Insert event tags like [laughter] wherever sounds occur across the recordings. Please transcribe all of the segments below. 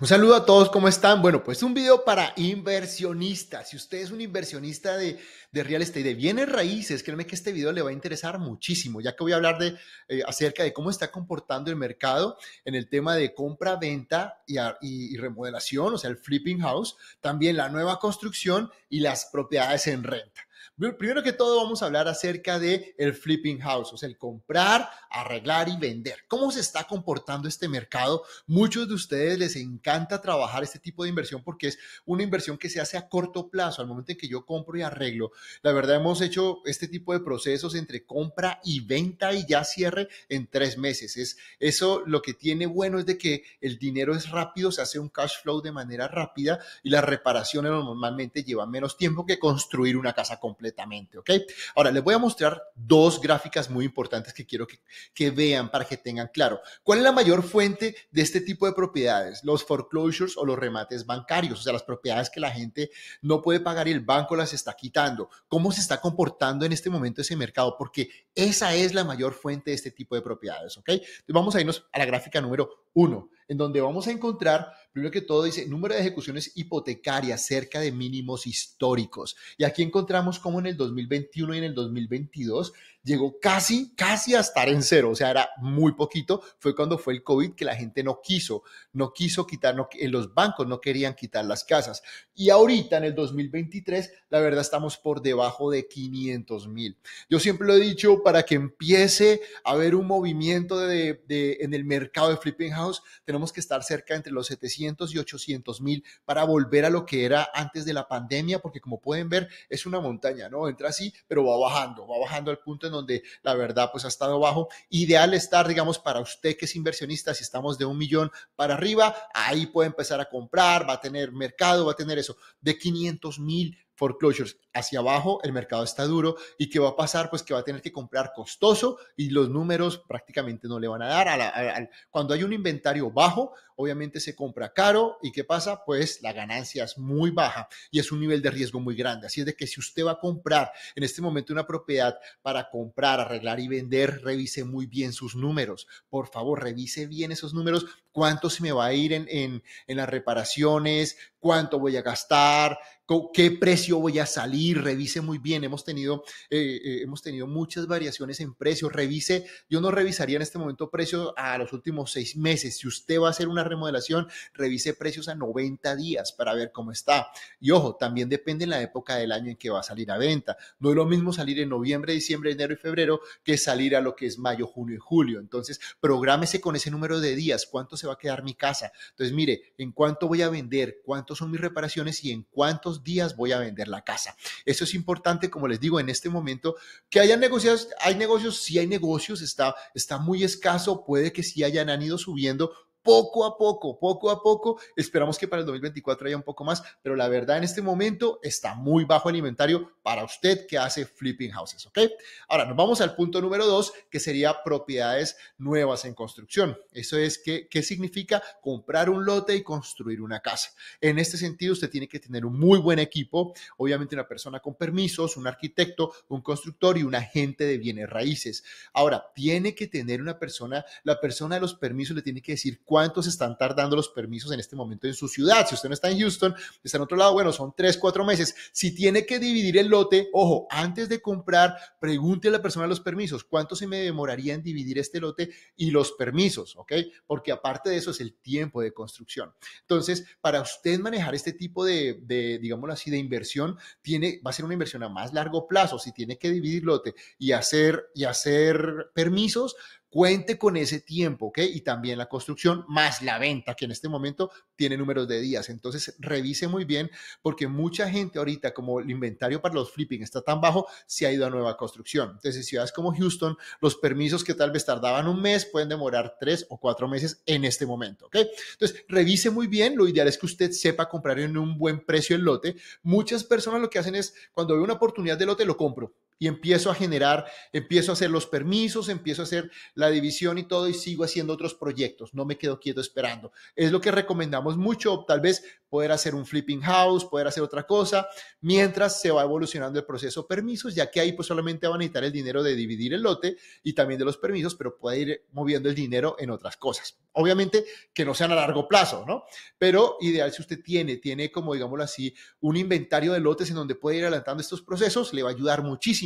Un saludo a todos, ¿cómo están? Bueno, pues un video para inversionistas. Si usted es un inversionista de, real estate, de bienes raíces, créanme que este video le va a interesar muchísimo, ya que voy a hablar de, eh, acerca de cómo está comportando el mercado en el tema de compra, venta y, y remodelación, o sea, el flipping house, también la nueva construcción y las propiedades en renta. Primero que todo vamos a hablar acerca de el flipping house, o sea, el comprar, arreglar y vender. ¿Cómo se está comportando este mercado? Muchos de ustedes les encanta trabajar este tipo de inversión porque es una inversión que se hace a corto plazo, al momento en que yo compro y arreglo. La verdad hemos hecho este tipo de procesos entre compra y venta y ya cierre en tres meses. Es eso lo que tiene bueno es de que el dinero es rápido, se hace un cash flow de manera rápida y las reparaciones normalmente llevan menos tiempo que construir una casa completa completamente, ¿ok? Ahora, les voy a mostrar dos gráficas muy importantes que quiero que, que vean para que tengan claro. ¿Cuál es la mayor fuente de este tipo de propiedades? Los foreclosures o los remates bancarios, o sea, las propiedades que la gente no puede pagar y el banco las está quitando. ¿Cómo se está comportando en este momento ese mercado? Porque esa es la mayor fuente de este tipo de propiedades, ¿ok? Entonces vamos a irnos a la gráfica número uno, en donde vamos a encontrar, primero que todo, dice número de ejecuciones hipotecarias cerca de mínimos históricos. Y aquí encontramos como en el 2021 y en el 2022 llegó casi, casi a estar en cero, o sea, era muy poquito. Fue cuando fue el COVID que la gente no quiso, no quiso quitar, no, los bancos no querían quitar las casas. Y ahorita en el 2023, la verdad estamos por debajo de 500 mil. Yo siempre lo he dicho, para que empiece a haber un movimiento de, de, en el mercado de flipping house, tenemos que estar cerca entre los 700 y 800 mil para volver a lo que era antes de la pandemia, porque como pueden ver, es una montaña, ¿no? Entra así, pero va bajando, va bajando al punto en donde la verdad pues ha estado bajo. Ideal estar, digamos, para usted que es inversionista, si estamos de un millón para arriba, ahí puede empezar a comprar, va a tener mercado, va a tener eso, de 500 mil foreclosures. Hacia abajo, el mercado está duro. Y qué va a pasar, pues que va a tener que comprar costoso y los números prácticamente no le van a dar. A cuando hay un inventario bajo, obviamente se compra caro. Y qué pasa, pues la ganancia es muy baja y es un nivel de riesgo muy grande. Así es de que si usted va a comprar en este momento una propiedad para comprar, arreglar y vender, revise muy bien sus números. Por favor, revise bien esos números, cuánto se me va a ir en, en, en las reparaciones, cuánto voy a gastar, qué precio voy a salir, revise muy bien. Hemos tenido, eh, eh, hemos tenido muchas variaciones en precios. Revise, yo no revisaría en este momento precios a los últimos seis meses. Si usted va a hacer una remodelación, revise precios a 90 días para ver cómo está. Y ojo, también depende en la época del año en que va a salir a venta. No es lo mismo salir en noviembre, diciembre, enero y febrero que salir a lo que es mayo, junio y julio. Entonces, prográmese con ese número de días. ¿Cuánto se va a quedar mi casa? Entonces, mire, en cuánto voy a vender, cuántos son mis reparaciones y en cuántos días voy a vender la casa. Eso es importante, como les digo, en este momento, que haya negocios, hay negocios, sí hay negocios, está, está muy escaso, puede que sí hayan han ido subiendo, poco a poco, poco a poco. Esperamos que para el 2024 haya un poco más, pero la verdad en este momento está muy bajo el inventario para usted que hace flipping houses, ¿ok? Ahora nos vamos al punto número dos, que sería propiedades nuevas en construcción. Eso es que, ¿qué significa comprar un lote y construir una casa? En este sentido, usted tiene que tener un muy buen equipo, obviamente una persona con permisos, un arquitecto, un constructor y un agente de bienes raíces. Ahora, tiene que tener una persona, la persona de los permisos le tiene que decir cuántos están tardando los permisos en este momento en su ciudad. Si usted no está en Houston, está en otro lado, bueno, son tres, cuatro meses. Si tiene que dividir el lote, ojo, antes de comprar, pregunte a la persona los permisos, ¿cuánto se me demoraría en dividir este lote y los permisos? ¿Ok? Porque aparte de eso es el tiempo de construcción. Entonces, para usted manejar este tipo de, de digámoslo así, de inversión, tiene, va a ser una inversión a más largo plazo. Si tiene que dividir lote y hacer, y hacer permisos, cuente con ese tiempo, ¿ok? Y también la construcción más la venta, que en este momento tiene números de días. Entonces, revise muy bien, porque mucha gente ahorita, como el inventario para los flipping está tan bajo, se ha ido a nueva construcción. Entonces, en ciudades como Houston, los permisos que tal vez tardaban un mes pueden demorar tres o cuatro meses en este momento, ¿ok? Entonces, revise muy bien. Lo ideal es que usted sepa comprar en un buen precio el lote. Muchas personas lo que hacen es, cuando veo una oportunidad de lote, lo compro y empiezo a generar, empiezo a hacer los permisos, empiezo a hacer la división y todo y sigo haciendo otros proyectos, no me quedo quieto esperando. Es lo que recomendamos mucho, tal vez poder hacer un flipping house, poder hacer otra cosa, mientras se va evolucionando el proceso permisos, ya que ahí pues solamente van a necesitar el dinero de dividir el lote y también de los permisos, pero puede ir moviendo el dinero en otras cosas. Obviamente que no sean a largo plazo, ¿no? Pero ideal si usted tiene, tiene como digámoslo así, un inventario de lotes en donde puede ir adelantando estos procesos, le va a ayudar muchísimo.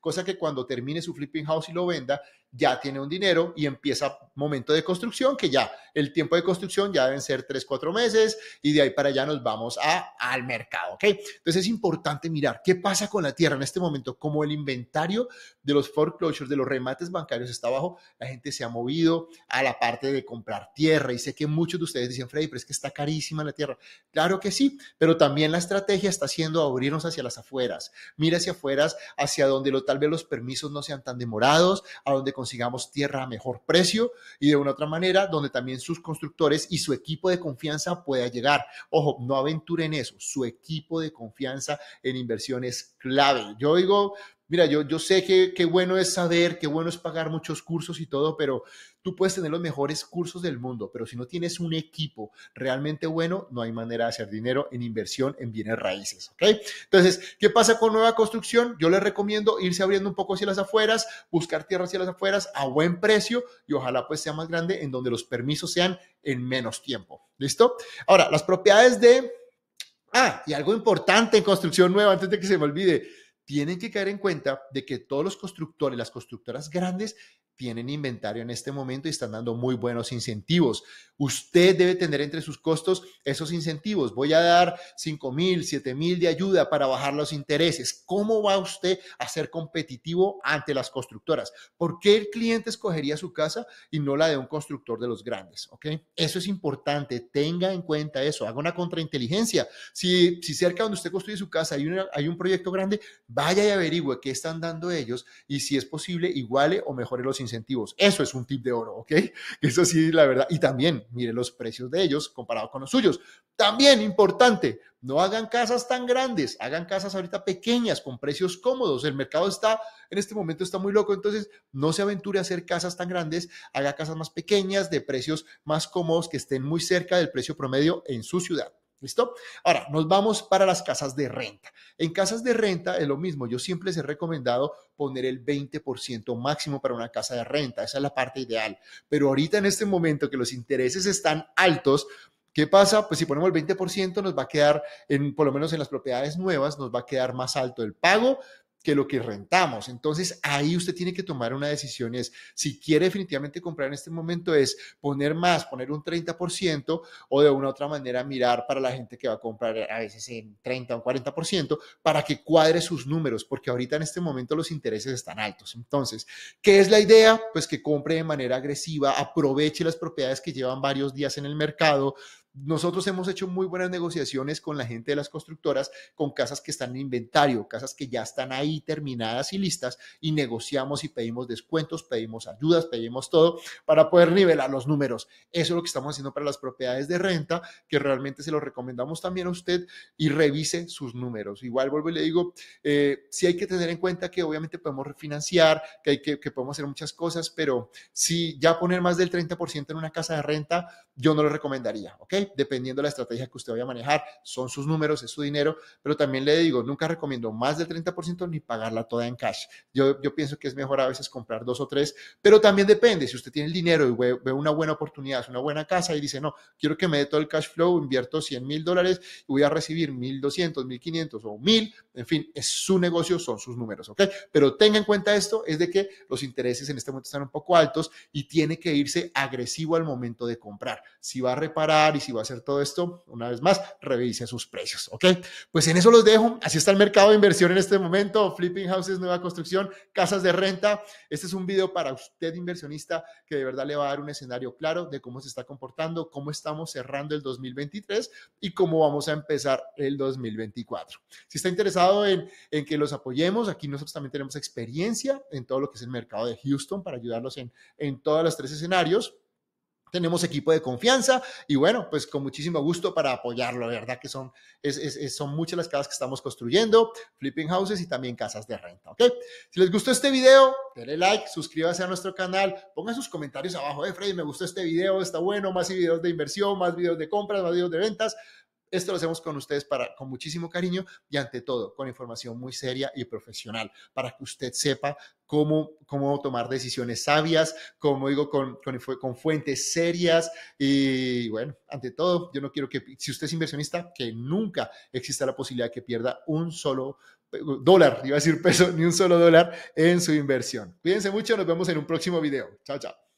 Cosa que cuando termine su flipping house y lo venda, ya tiene un dinero y empieza momento de construcción, que ya el tiempo de construcción ya deben ser tres, cuatro meses y de ahí para allá nos vamos a, al mercado, ¿ok? Entonces es importante mirar qué pasa con la tierra en este momento, como el inventario de los foreclosures, de los remates bancarios está abajo, la gente se ha movido a la parte de comprar tierra y sé que muchos de ustedes dicen, Freddy, pero es que está carísima la tierra. Claro que sí, pero también la estrategia está siendo abrirnos hacia las afueras. Mira hacia afueras, hacia donde lo, tal vez los permisos no sean tan demorados, a donde consigamos tierra a mejor precio y de una otra manera donde también sus constructores y su equipo de confianza pueda llegar. Ojo, no aventuren eso, su equipo de confianza en inversión es clave. Yo digo, Mira, yo, yo sé que qué bueno es saber, qué bueno es pagar muchos cursos y todo, pero tú puedes tener los mejores cursos del mundo, pero si no tienes un equipo realmente bueno, no hay manera de hacer dinero en inversión en bienes raíces, ¿ok? Entonces, ¿qué pasa con nueva construcción? Yo les recomiendo irse abriendo un poco hacia las afueras, buscar tierra hacia las afueras a buen precio y ojalá pues sea más grande en donde los permisos sean en menos tiempo. ¿Listo? Ahora, las propiedades de... Ah, y algo importante en construcción nueva, antes de que se me olvide, tienen que caer en cuenta de que todos los constructores, las constructoras grandes, tienen inventario en este momento y están dando muy buenos incentivos. Usted debe tener entre sus costos esos incentivos. Voy a dar 5 mil, 7 mil de ayuda para bajar los intereses. ¿Cómo va usted a ser competitivo ante las constructoras? ¿Por qué el cliente escogería su casa y no la de un constructor de los grandes? ¿Ok? Eso es importante. Tenga en cuenta eso. Haga una contrainteligencia. Si, si cerca donde usted construye su casa hay, hay un proyecto grande, vaya y averigüe qué están dando ellos y si es posible, iguale o mejore los incentivos incentivos. Eso es un tip de oro, ¿ok? [laughs] Eso sí, la verdad. Y también, mire los precios de ellos comparado con los suyos. También importante, no hagan casas tan grandes, hagan casas ahorita pequeñas con precios cómodos. El mercado está, en este momento está muy loco, entonces no se aventure a hacer casas tan grandes, haga casas más pequeñas, de precios más cómodos, que estén muy cerca del precio promedio en su ciudad. ¿Listo? Ahora, nos vamos para las casas de renta. En casas de renta es lo mismo. Yo siempre les he recomendado poner el 20% máximo para una casa de renta. Esa es la parte ideal. Pero ahorita en este momento que los intereses están altos, ¿Qué pasa? Pues si ponemos el 20% nos va a quedar, en, por lo menos en las propiedades nuevas, nos va a quedar más alto el pago, que lo que rentamos. Entonces ahí usted tiene que tomar una decisión. Es si quiere definitivamente comprar en este momento es poner más, poner un 30% o de una u otra manera mirar para la gente que va a comprar a veces en 30 o 40% para que cuadre sus números, porque ahorita en este momento los intereses están altos. Entonces, ¿qué es la idea? Pues que compre de manera agresiva, aproveche las propiedades que llevan varios días en el mercado, nosotros hemos hecho muy buenas negociaciones con la gente de las constructoras, con casas que están en inventario, casas que ya están ahí terminadas y listas, y negociamos y pedimos descuentos, pedimos ayudas, pedimos todo para poder nivelar los números. Eso es lo que estamos haciendo para las propiedades de renta, que realmente se lo recomendamos también a usted y revise sus números. Igual vuelvo y le digo, eh, hay que tener en cuenta que obviamente podemos refinanciar, que, hay que podemos hacer muchas cosas, pero si ya poner más del 30% en una casa de renta, yo no lo recomendaría, ¿ok? Dependiendo de la estrategia que usted vaya a manejar, son sus números, es su dinero, pero también le digo, nunca recomiendo más del 30% ni pagarla toda en cash. Yo, yo pienso que es mejor a veces comprar dos o tres, pero también depende, si usted tiene el dinero y ve, ve una buena oportunidad, una buena casa y dice, no, quiero que me dé todo el cash flow, invierto 100 mil dólares y voy a recibir 1.200, 1.500 o 1.000, en fin, es su negocio, son sus números, ¿ok? Pero tenga en cuenta esto, es de que los intereses en este momento están un poco altos y tiene que irse agresivo al momento de comprar. Si va a reparar y si va a hacer todo esto, una vez más, revise sus precios, ¿ok? Pues en eso los dejo. Así está el mercado de inversión en este momento. Flipping houses, nueva construcción, casas de renta. Este es un video para usted, inversionista, que de verdad le va a dar un escenario claro de cómo se está comportando, cómo estamos cerrando el 2023 y cómo vamos a empezar el 2024. Si está interesado en, en que los apoyemos, aquí nosotros también tenemos experiencia en todo lo que es el mercado de Houston para ayudarlos en, en todos los tres escenarios tenemos equipo de confianza y bueno, pues con muchísimo gusto para apoyarlo, ¿verdad? Que son, es, son muchas las casas que estamos construyendo, flipping houses y también casas de renta, ¿ok? Si les gustó este video, denle like, suscríbase a nuestro canal, pongan sus comentarios abajo, eh, Freddy, me gustó este video, está bueno, más videos de inversión, más videos de compras, más videos de ventas. Esto lo hacemos con ustedes para, con muchísimo cariño y ante todo con información muy seria y profesional para que usted sepa cómo, cómo tomar decisiones sabias, como digo, con, con, con fuentes serias y bueno, ante todo, yo no quiero que, si usted es inversionista, que nunca exista la posibilidad de que pierda un solo dólar, iba a decir peso, [laughs] ni un solo dólar en su inversión. Cuídense mucho, nos vemos en un próximo video. Chao, chao.